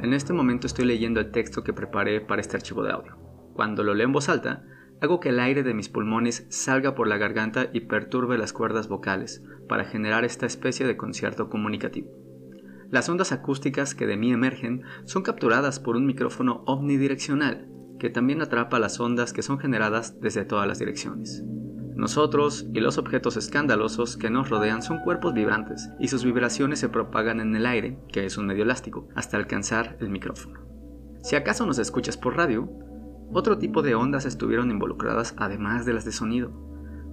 En este momento estoy leyendo el texto que preparé para este archivo de audio. Cuando lo leo en voz alta, hago que el aire de mis pulmones salga por la garganta y perturbe las cuerdas vocales para generar esta especie de concierto comunicativo. Las ondas acústicas que de mí emergen son capturadas por un micrófono omnidireccional que también atrapa las ondas que son generadas desde todas las direcciones. Nosotros y los objetos escandalosos que nos rodean son cuerpos vibrantes y sus vibraciones se propagan en el aire, que es un medio elástico, hasta alcanzar el micrófono. Si acaso nos escuchas por radio, otro tipo de ondas estuvieron involucradas además de las de sonido.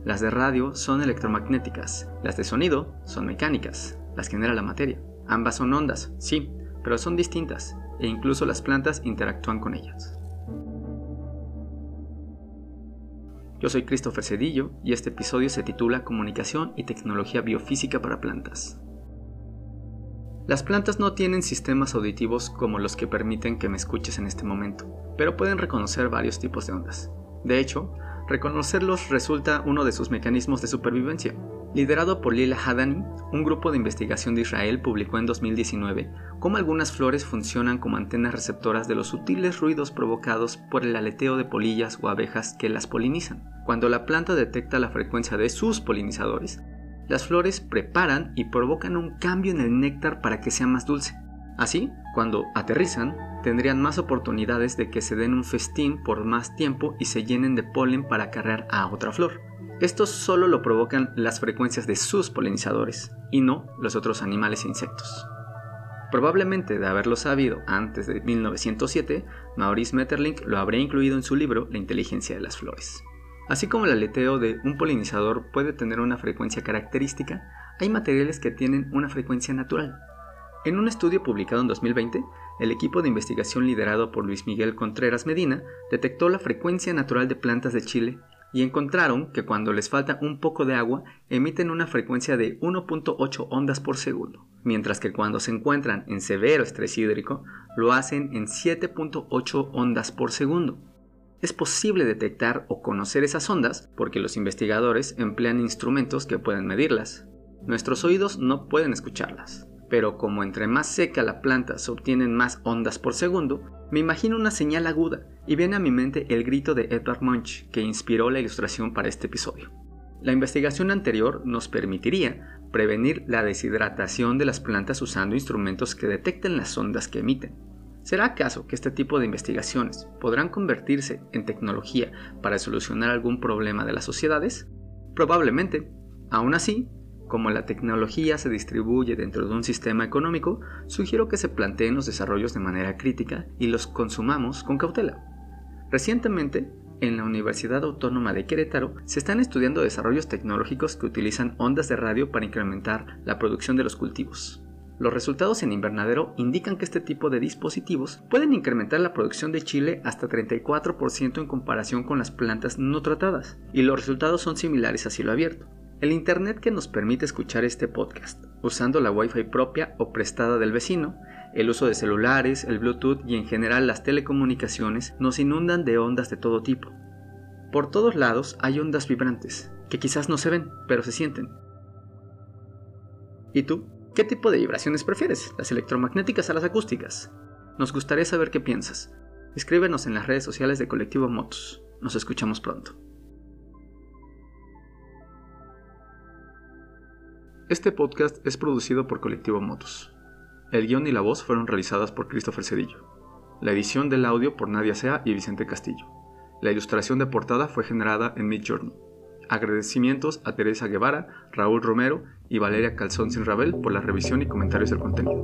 Las de radio son electromagnéticas, las de sonido son mecánicas, las genera la materia. Ambas son ondas, sí, pero son distintas, e incluso las plantas interactúan con ellas. Yo soy Christopher Cedillo y este episodio se titula Comunicación y tecnología biofísica para plantas. Las plantas no tienen sistemas auditivos como los que permiten que me escuches en este momento, pero pueden reconocer varios tipos de ondas. De hecho, reconocerlos resulta uno de sus mecanismos de supervivencia. Liderado por Lila Hadani, un grupo de investigación de Israel publicó en 2019 cómo algunas flores funcionan como antenas receptoras de los sutiles ruidos provocados por el aleteo de polillas o abejas que las polinizan. Cuando la planta detecta la frecuencia de sus polinizadores, las flores preparan y provocan un cambio en el néctar para que sea más dulce. Así, cuando aterrizan, tendrían más oportunidades de que se den un festín por más tiempo y se llenen de polen para cargar a otra flor. Esto solo lo provocan las frecuencias de sus polinizadores y no los otros animales e insectos. Probablemente de haberlo sabido antes de 1907, Maurice Metterlink lo habría incluido en su libro La inteligencia de las flores. Así como el aleteo de un polinizador puede tener una frecuencia característica, hay materiales que tienen una frecuencia natural. En un estudio publicado en 2020, el equipo de investigación liderado por Luis Miguel Contreras Medina detectó la frecuencia natural de plantas de Chile y encontraron que cuando les falta un poco de agua emiten una frecuencia de 1.8 ondas por segundo, mientras que cuando se encuentran en severo estrés hídrico lo hacen en 7.8 ondas por segundo. Es posible detectar o conocer esas ondas porque los investigadores emplean instrumentos que pueden medirlas. Nuestros oídos no pueden escucharlas, pero como entre más seca la planta se obtienen más ondas por segundo, me imagino una señal aguda y viene a mi mente el grito de Edvard Munch que inspiró la ilustración para este episodio. La investigación anterior nos permitiría prevenir la deshidratación de las plantas usando instrumentos que detecten las ondas que emiten. ¿Será acaso que este tipo de investigaciones podrán convertirse en tecnología para solucionar algún problema de las sociedades? Probablemente. Aún así, como la tecnología se distribuye dentro de un sistema económico, sugiero que se planteen los desarrollos de manera crítica y los consumamos con cautela. Recientemente, en la Universidad Autónoma de Querétaro se están estudiando desarrollos tecnológicos que utilizan ondas de radio para incrementar la producción de los cultivos. Los resultados en invernadero indican que este tipo de dispositivos pueden incrementar la producción de chile hasta 34% en comparación con las plantas no tratadas, y los resultados son similares a cielo abierto. El Internet que nos permite escuchar este podcast, usando la Wi-Fi propia o prestada del vecino, el uso de celulares, el Bluetooth y en general las telecomunicaciones nos inundan de ondas de todo tipo. Por todos lados hay ondas vibrantes, que quizás no se ven, pero se sienten. ¿Y tú? ¿Qué tipo de vibraciones prefieres? ¿Las electromagnéticas a las acústicas? Nos gustaría saber qué piensas. Escríbenos en las redes sociales de Colectivo Motos. Nos escuchamos pronto. Este podcast es producido por Colectivo Motos. El guion y la voz fueron realizadas por Christopher Cedillo. La edición del audio por Nadia Sea y Vicente Castillo. La ilustración de portada fue generada en Midjourney. Agradecimientos a Teresa Guevara, Raúl Romero y Valeria Calzón Sin Rabel por la revisión y comentarios del contenido.